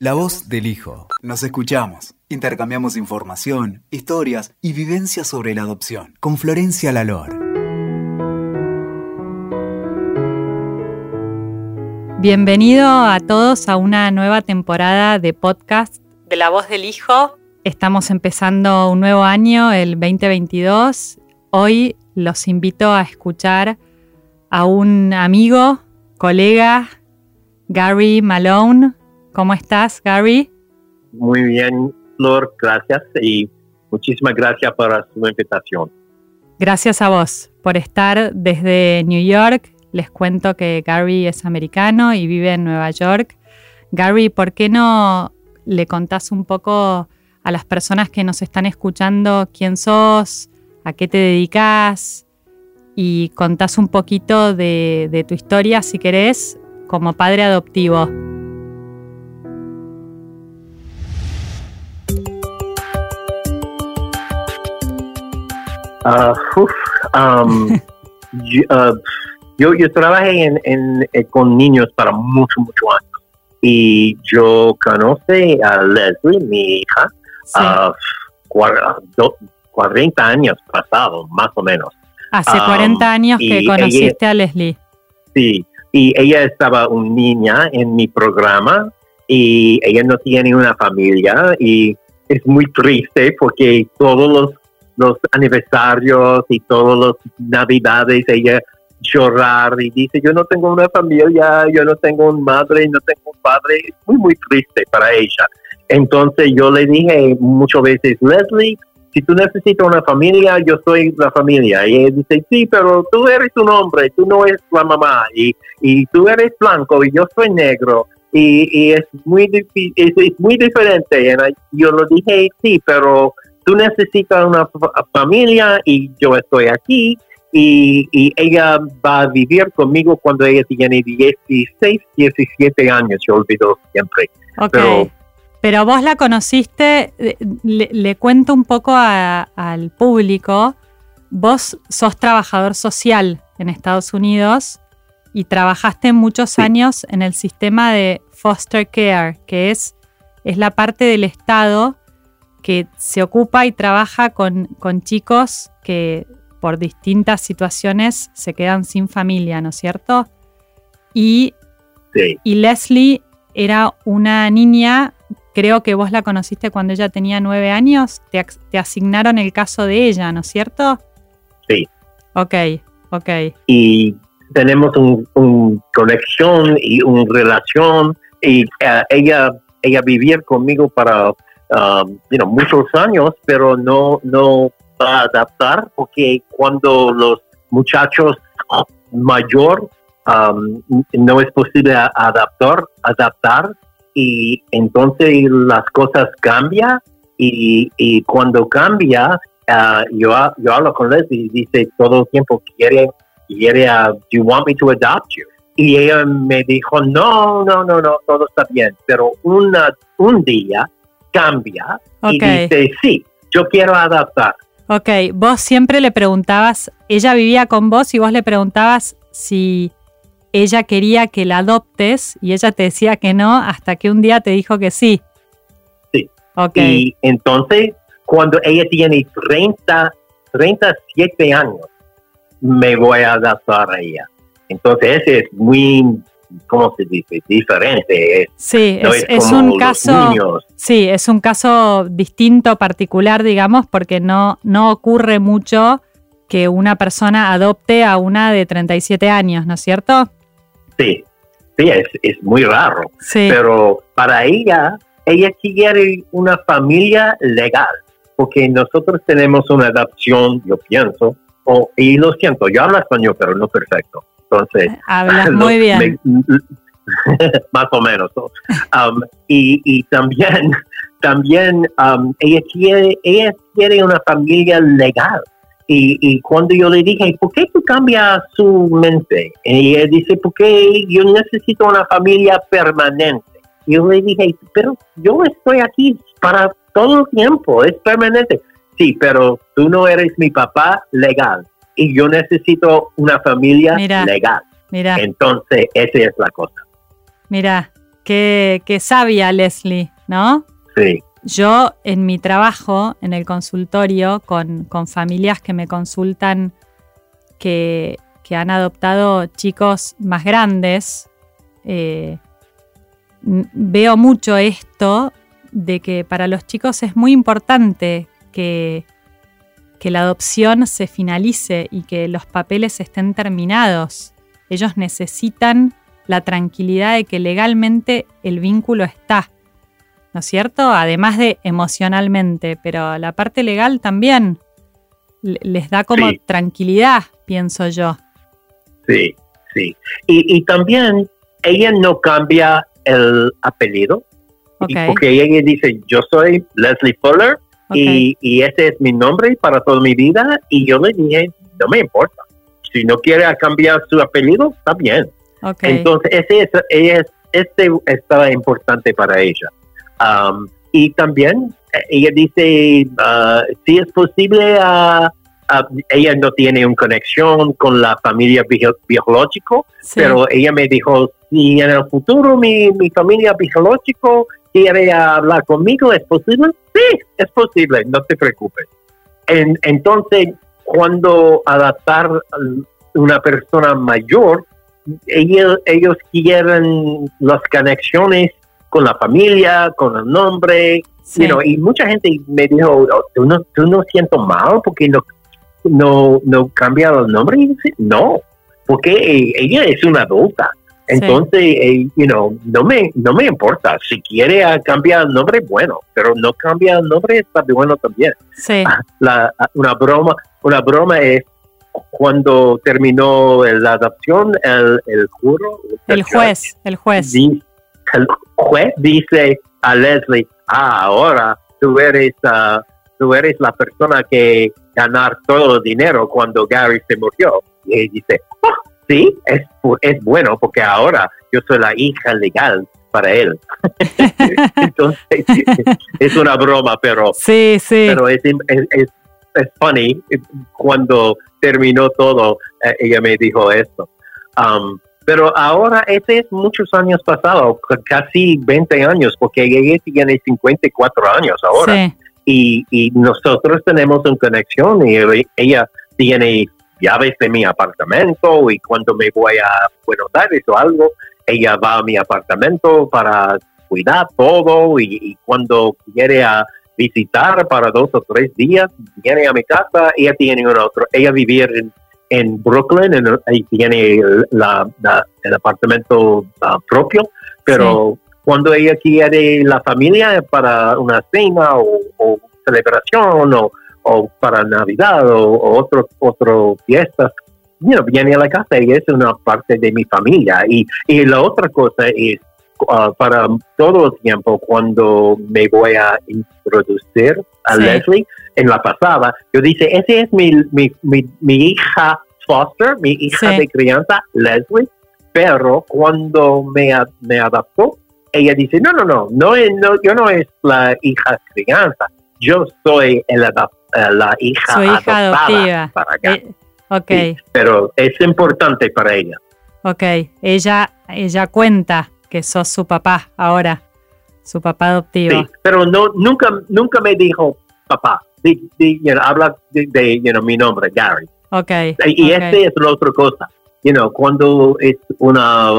La voz del hijo. Nos escuchamos. Intercambiamos información, historias y vivencias sobre la adopción. Con Florencia Lalor. Bienvenido a todos a una nueva temporada de podcast de La voz del hijo. Estamos empezando un nuevo año, el 2022. Hoy los invito a escuchar a un amigo, colega, Gary Malone ¿Cómo estás, Gary? Muy bien, Flor, gracias y muchísimas gracias por su invitación. Gracias a vos por estar desde New York. Les cuento que Gary es americano y vive en Nueva York. Gary, ¿por qué no le contás un poco a las personas que nos están escuchando quién sos, a qué te dedicas y contás un poquito de, de tu historia, si querés, como padre adoptivo? Uh, um, uh, yo, yo, trabajé en, eh, con niños para mucho, mucho años. Y yo conocí a Leslie, mi hija, a 40 años pasados, más o menos. Hace 40 um, años que conociste a Leslie. Sí, y ella estaba una niña en mi programa y ella no tiene una familia y es muy triste porque todos los los aniversarios y todos los navidades, ella llorar y dice, yo no tengo una familia, yo no tengo un madre, no tengo un padre, es muy, muy triste para ella. Entonces yo le dije muchas veces, Leslie, si tú necesitas una familia, yo soy la familia. Y ella dice, sí, pero tú eres un hombre, tú no eres la mamá, y, y tú eres blanco y yo soy negro. Y, es muy es, es muy diferente. Y yo lo dije, sí, pero tú necesitas una familia y yo estoy aquí y, ella va a vivir conmigo cuando ella tiene 16, 17 años, yo olvido siempre. Pero, Pero vos la conociste, eh, le, cuento un poco al público, vos sos trabajador social en Estados Unidos y trabajaste muchos años en el sistema de foster care, que es, es la parte del Estado que se ocupa y trabaja con, chicos que por distintas situaciones se quedan sin familia, ¿no es cierto? Y, y Leslie era una niña, creo que vos la conociste cuando ella tenía nueve años, te, asignaron el caso de ella, ¿no es cierto? Sí. Ok, ok. Y tenemos una conexión y una relación y eh, ella, ella vivía conmigo para um, you know, muchos años, pero no, no va a adaptar porque cuando los muchachos mayor um, no es posible adaptar, adaptar y entonces las cosas cambian y, y cuando cambia, uh, yo, yo hablo con Leslie y dice todo el tiempo quiere, quiere, uh, do you want me to adopt you? Y ella me dijo, no, no, no, no, todo está bien. Pero una, un día cambia y dice, sí, yo quiero adaptar. Ok, vos siempre le preguntabas, ella vivía con vos y vos le preguntabas si ella quería que la adoptes y ella te decía que no hasta que un día te dijo que sí. Sí. Ok. Y entonces, cuando ella tiene 30, 37 años, me voy a adaptar a ella. Entonces, ese es muy ¿cómo se dice? Diferente. Sí, es, un caso. Sí, es un caso distinto, particular, digamos, porque no, no ocurre mucho que una persona adopte a una de 37 años, ¿no es cierto? Sí, sí, es, muy raro. Pero para ella, ella quiere una familia legal, porque nosotros tenemos una adopción, yo pienso, y lo siento, yo hablo español, pero no perfecto. Entonces, hablas muy bien. más o menos. Um, y, también, también um, ella, quiere, ella quiere una familia legal. Y, cuando yo le dije, ¿por qué tú cambias su mente? Y ella dice, porque yo necesito una familia permanente. Y yo le dije, pero yo estoy aquí para todo el tiempo, es permanente. Sí, pero tú no eres mi papá legal y yo necesito una familia legal. Mira. Entonces, esa es la cosa. Mira, qué, qué sabia Leslie, ¿no? Sí, Yo en mi trabajo, en el consultorio, con, con familias que me consultan que, que han adoptado chicos más grandes, eh, veo mucho esto de que para los chicos es muy importante que, que la adopción se finalice y que los papeles estén terminados. Ellos necesitan la tranquilidad de que legalmente el vínculo está. ¿no es cierto? Además de emocionalmente, pero la parte legal también le- les da como Sí. tranquilidad, pienso yo. sí, sí. Y, y también ella no cambia el apellido, porque ella dice, yo soy Leslie Fuller y, y ese es mi nombre para toda mi vida. Y yo le dije, no me importa. Si no quiere cambiar su apellido, está bien. Entonces, ese es, ella es- este estaba importante para ella. Um, y también eh, ella dice, ah, si es posible, ah, ella no tiene una conexión con la familia bio- biológico, Sí, pero ella me dijo, si en el futuro mi, mi familia biológico quiere hablar conmigo, ¿es posible? Sí, es posible, no te preocupes. En- entonces, cuando adaptar una persona mayor, ellos, ellos quieren las conexiones con la familia, con el nombre, sí, you know, y mucha gente me dijo, "Oh, ¿tú no, tú no siento mal porque no, no, no cambia el nombre? Y no, porque ella es una adulta. Sí. Entonces, eh, you know, no me, no me importa. Si quiere ah, cambiar el nombre, bueno, pero no cambia el nombre, está bueno también. sí, La, una broma, una broma es cuando terminó la adopción, el, el juro, el juez, el juez. di- el juez dice a Leslie, ah, ahora tú eres, ah, tú eres la persona que ganar todo el dinero cuando Gary se murió. Y dice, "Ah, sí, es, es bueno porque ahora yo soy la hija legal para él. Entonces, es una broma, pero Sí, sí, pero es, es, es, es funny. Cuando terminó todo eh, ella me dijo esto. Um, pero ahora ese es muchos años pasados c- casi 20 años porque ella tiene 54 años ahora. Sí, y, y nosotros tenemos una conexión y ella tiene llaves de mi apartamento y cuando me voy a Buenos Aires o algo ella va a mi apartamento para cuidar todo y, y cuando quiere a visitar para dos o tres días, viene a mi casa, ella tiene un otro, ella vivir en, en Brooklyn en- y tiene la, la- el apartamento ah, propio, pero cuando ella quiere la familia para una cena o, o celebración o, o para Navidad o, o otro, otro fiestas, you know, viene a la casa y es una parte de mi familia. Y, y la otra cosa es, uh, para todo el tiempo, cuando me voy a introducir a Sí. Leslie, en la pasada, yo dice, ese es mi, mi, mi, mi hija foster, mi hija Sí. de crianza, Leslie, pero cuando me, me adaptó, ella dice, no, no, no, no, no, yo no es la hija crianza, yo soy el eh, la hija, su hija adoptada adoptiva. para acá. Eh, ok, Sí, pero es importante para ella. ok. Ella, ella cuenta que sos su papá ahora, su papá adoptivo. Sí, pero no, nunca, nunca me dijo papá. You know, habla de, de, you know, mi nombre, Gary. Ok. Y ok. este es la otra cosa. You know, cuando es una,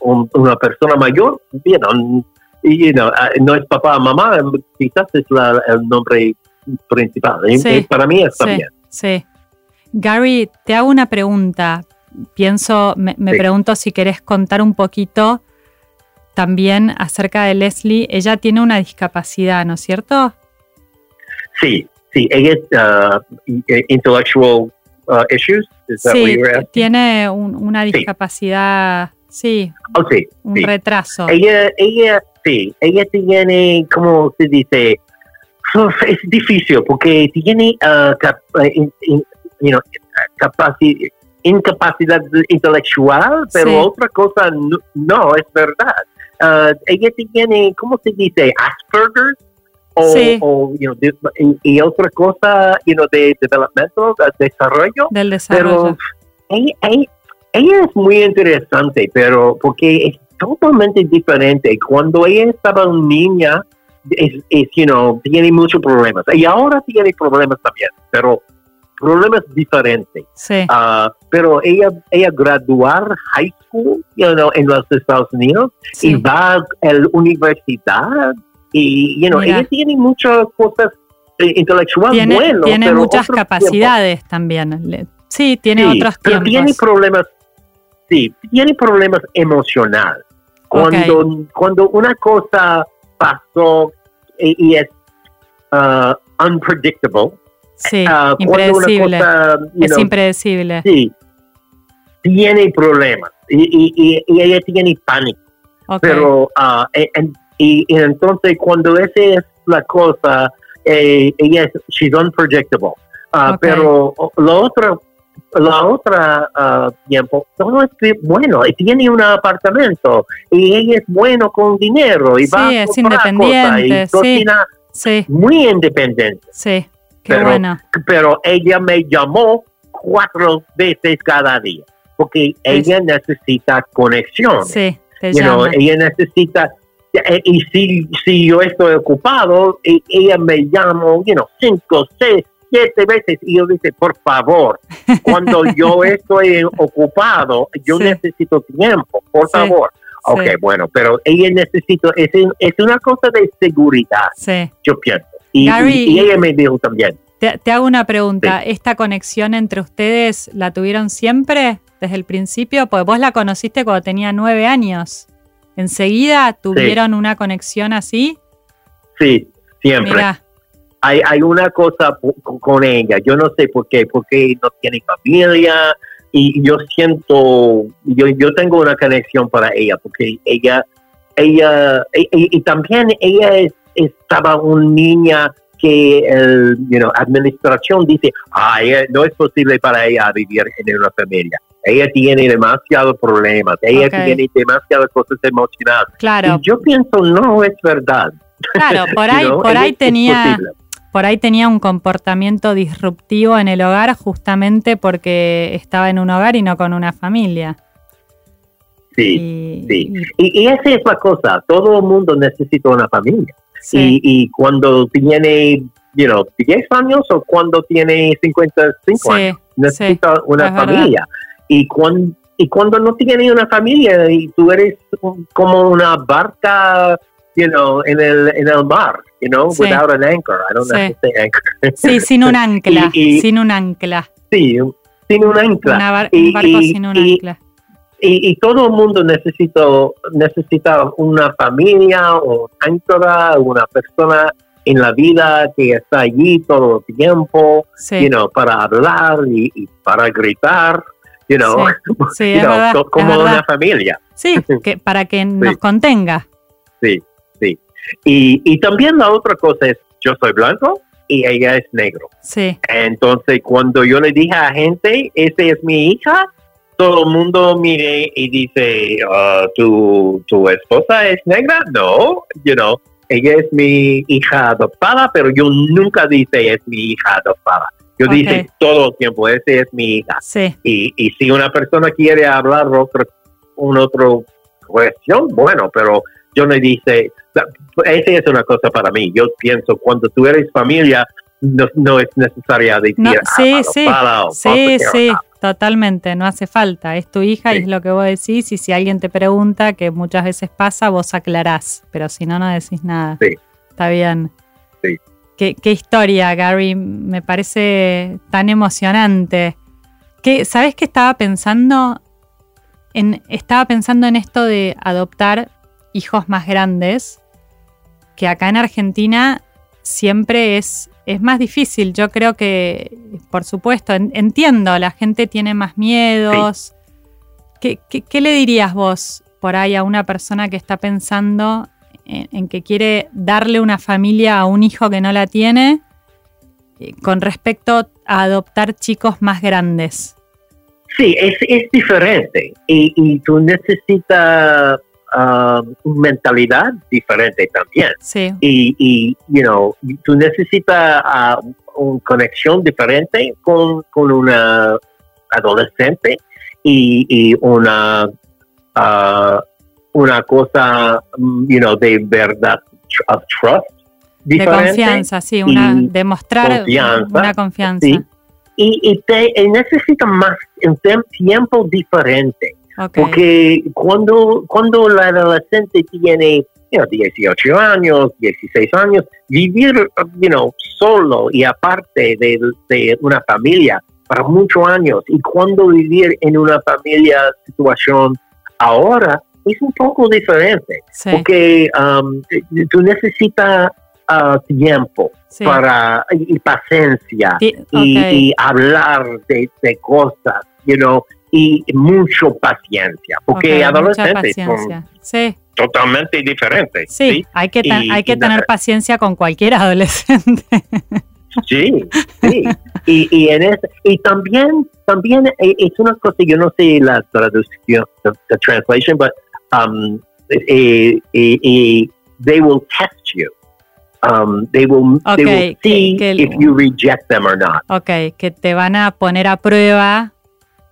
un- una persona mayor, you know, you know, ah, no es papá, mamá, quizás es la- el nombre principal. Y- Sí, y para mí está sí, bien. Sí. Gary, te hago una pregunta. Pienso, me, me Sí. pregunto si querés contar un poquito también acerca de Leslie. Ella tiene una discapacidad, ¿no es cierto? Sí, sí, ella es i- intellectual ah, issues. Is Sí, tiene un- una Sí. discapacidad, sí, Oh, sí, un sí. retraso. Ella, ella, sí, ella tiene, ¿cómo se dice? Es difícil porque tiene cap- in- in- you know, capaci- incapacidad intelectual, pero Sí. otra cosa no, no, es verdad. Ah, ella tiene, ¿cómo se dice? Asperger. O, Sí. o, you know, de- y, y otra cosa, you know, de desarrollo. del desarrollo. Pero ella, ella- ella es muy interesante, pero porque es totalmente diferente. Cuando ella estaba niña, es, es, you know, tiene muchos problemas. Y ahora tiene problemas también, pero problemas diferentes. Sí. Ah, pero ella, ella graduar high school you know, en los Estados Unidos Sí. y va a la universidad y you know, Mira. ella tiene muchas cosas eh, intelectuales tiene buenas. tiene muchas capacidades también. Sí, tiene. Sí, otros pero tiempos. tiene problemas, sí, tiene problemas emocionales. Cuando, cuando una cosa pasó y, y es ah, unpredictable, sí, cuando una impredecible. cosa, es know, impredecible. Sí, tiene problemas y, y, ella tiene pánico. Pero, ah, e- y, entonces cuando esa es la cosa, eh, ella es, she's unpredictable. Ah, Ok. Pero o- la otra, la otra ah, tiempo, todo es que, bueno, y tiene un apartamento y ella es bueno con dinero y Sí, va a es comprar cosas independiente, y sí. sí, muy independiente sí. Qué Pero- bueno. pero ella me llamó cuatro veces cada día, porque ella necesita conexión. Sí, te You know, llama. ella necesita, eh, y si, si yo estoy ocupado, ella me llama, you know, cinco, seis, siete veces, y yo dice, por favor, cuando yo estoy ocupado, yo Sí. necesito tiempo, por Sí, favor. Ok, sí. bueno, pero ella necesita, es, es una cosa de seguridad, Sí. yo pienso. Y, Gary, y- ella me dijo también, Te, te hago una pregunta. ¿Esta conexión entre ustedes la tuvieron siempre desde el principio? Porque vos la conociste cuando tenía nueve años. ¿Enseguida tuvieron una conexión así? sí, siempre. Mira, hay, hay una cosa con, ella, yo no sé por qué, porque no tiene familia y yo siento, yo, yo tengo una conexión para ella, porque ella, ella, y, y- y también ella es- estaba una niña que el, you know, administración dice, ah, ella- no es posible para ella vivir en una familia. Ella tiene demasiados problemas, ella tiene demasiadas cosas emocionales. claro, Y yo pienso, no es verdad. claro, por ahí, por ahí tenía. Por ahí tenía un comportamiento disruptivo en el hogar justamente porque estaba en un hogar y no con una familia. Sí. Y- sí. y- Y, esa es la cosa, todo el mundo necesita una familia. sí, Y, y cuando tiene, you know, 10 años o cuando tiene 55 años, sí, necesita una verdad. familia. Y cuando, y cuando no tiene una familia y tú eres como una barca, you know, en el, en el mar, you know, Sí. without an anchor. I don't know Sí. how to say anchor. sí, sin un ancla, Y- y- sin un ancla. sí, sin un ancla. Una bar- un barco y- sin un ancla. y, y todo el mundo necesita, necesita una familia, un ancla, una persona en la vida que está allí todo el tiempo, Sí, you know, para hablar y, y para gritar, you know, sí, you es know, verdad, como una familia. Sí, que, para que nos contenga. Sí, sí. Y, y también la otra cosa es, yo soy blanco y ella es negro. Sí, Entonces, cuando yo le dije a gente, esa es mi hija, todo el mundo mire y dice, "Ah, ¿tu, ¿tu esposa es negra? No, you know, ella es mi hija adoptada, pero yo nunca dice es mi hija adoptada. Yo Ok. dice todo el tiempo, esa es mi hija. sí, Y, y si una persona quiere hablar otra, un otro cuestión, bueno, pero yo no dice, esa es una cosa para mí. Yo pienso, cuando tú eres familia, no, no es necesaria decir, No, sí, sí, o sí, sí, totalmente, no hace falta. Es tu hija y es lo que vos decís. Y si alguien te pregunta, que muchas veces pasa, vos aclarás. Pero si no, no decís nada. Sí. Está bien. Sí. Qué, qué historia, Gary. Me parece tan emocionante. ¿Qué, ¿Sabes qué estaba pensando? En, estaba pensando en esto de adoptar hijos más grandes, que acá en Argentina siempre es, es más difícil. Yo creo que, por supuesto, en- entiendo, la gente tiene más miedos. ¿Qué, qué, qué le dirías vos por ahí a una persona que está pensando en, en que quiere darle una familia a un hijo que no la tiene eh, con respecto a adoptar chicos más grandes? Sí, es, es diferente y, y tú necesitas una mentalidad diferente también. Sí, y, y you know, tú necesitas ah, una conexión diferente con, con una adolescente y, y una ah, una cosa, you know, de verdad, of trust. De confianza, sí, una, demostrar una confianza. Y, y te necesita más un tiempo diferente. Porque cuando, cuando la adolescente tiene 18 años, 16 años, vivir you know, solo y aparte de, de, una familia para muchos años y cuando vivir en una familia situación ahora es un poco diferente. Porque um, tú necesitas uh, tiempo para y, paciencia y, hablar de, de, cosas, you know, y mucho paciencia, porque adolescentes son totalmente diferentes. Sí, hay que, hay que tener paciencia con cualquier adolescente. Sí, sí. Y, y, en y también, también eh, es una cosa, yo no sé la traducción, la translation, but um, eh, eh, they will test you. Um, they will, they will see if you reject them or not. Ok, que te van a poner a prueba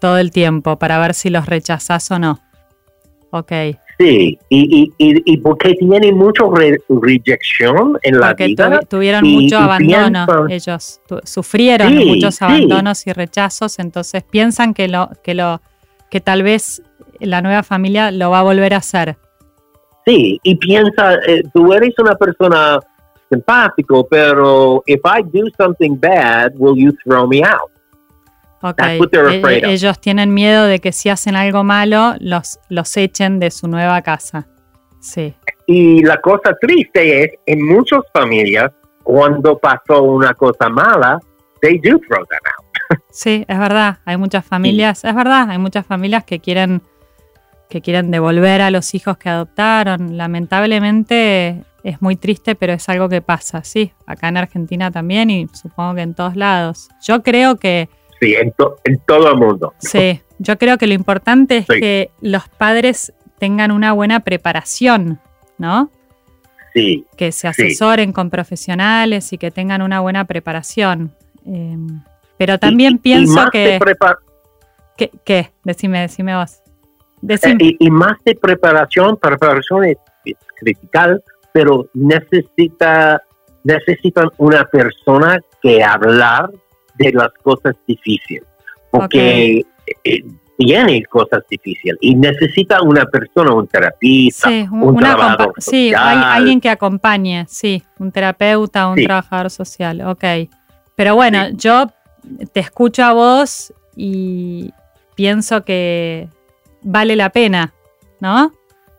todo el tiempo para ver si los rechazas o no. Ok. Sí, y, y, y, porque tienen mucho rejección en la vida. Porque tuvieron mucho abandono ellos, sufrieron muchos abandonos y rechazos, entonces piensan que lo, que lo, que tal vez la nueva familia lo va a volver a hacer. Sí, y piensa, eh, tú eres una persona simpático, pero if I do something bad, will you throw me out? Okay. E-, ellos tienen miedo de que si hacen algo malo, los, los echen de su nueva casa. Sí. Y la cosa triste es, en muchas familias, cuando pasó una cosa mala, they do throw them out. Sí, es verdad. Hay muchas familias, es verdad, hay muchas familias que quieren que quieren devolver a los hijos que adoptaron. Lamentablemente es muy triste, pero es algo que pasa, sí, acá en Argentina también y supongo que en todos lados. Yo creo que Sí, en, todo el mundo. Sí, yo creo que lo importante es que los padres tengan una buena preparación, ¿no? Sí. Que se asesoren con profesionales y que tengan una buena preparación. Em, pero también pienso que, que... ¿Qué? Decime, decime vos. Eh, y, más de preparación, preparación es, es critical, pero necesita, necesitan una persona que hablar de las cosas difíciles, porque eh, tiene cosas difíciles y necesita una persona, un terapista, un trabajador social. Sí, hay alguien que acompañe, sí, un terapeuta, un trabajador social, ok. Pero bueno, yo te escucho a vos y pienso que vale la pena, ¿no?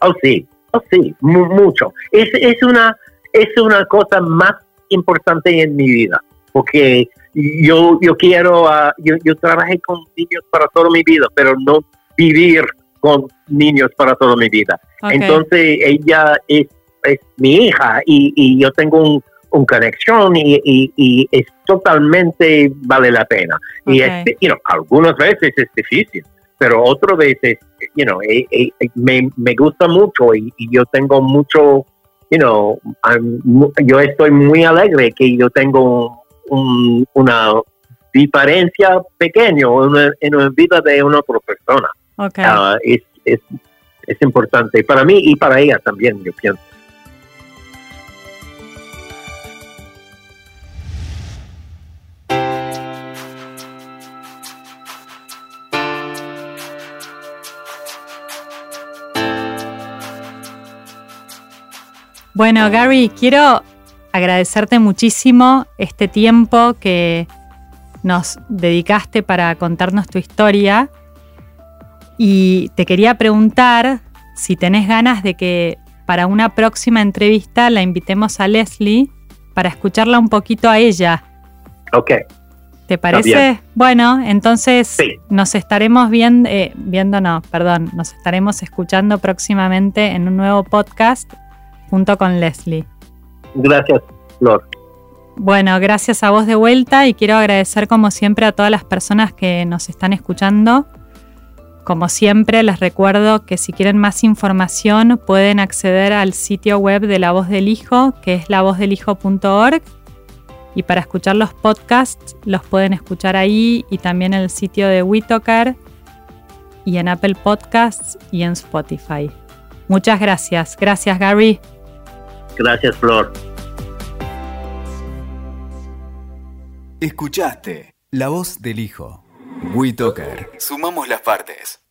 Oh, sí, oh, sí, mucho. Es, es, una, es una cosa más importante en mi vida, porque yo, yo quiero, uh, yo, yo trabajé con niños para toda mi vida, pero no vivir con niños para toda mi vida. Entonces ella es, es, mi hija y, y yo tengo un, un conexión y, y, es totalmente vale la pena. Y you know, algunas veces es difícil, pero otras veces, you know, eh, eh, me, me, gusta mucho y, yo tengo mucho, you know, yo estoy muy alegre que yo tengo una diferencia pequeña en la vida de una otra persona. Ah, es, es, es importante para mí y para ella también, yo pienso. Bueno, Gary, quiero agradecerte muchísimo este tiempo que nos dedicaste para contarnos tu historia. Y te quería preguntar si tenés ganas de que para una próxima entrevista la invitemos a Leslie para escucharla un poquito a ella. Ok. ¿Te parece? Bueno, entonces nos estaremos viendo, eh, viendo, no, perdón, nos estaremos escuchando próximamente en un nuevo podcast junto con Leslie. Gracias, Flor. Bueno, gracias a vos de vuelta y quiero agradecer como siempre a todas las personas que nos están escuchando. Como siempre, les recuerdo que si quieren más información pueden acceder al sitio web de La Voz del Hijo, que es lavozdelhijo.org. Y para escuchar los podcasts los pueden escuchar ahí y también en el sitio de WeToker y en Apple Podcasts y en Spotify. Muchas gracias. Gracias, Gary. Gracias, Flor. Escuchaste la voz del hijo. WeToker. Sumamos las partes.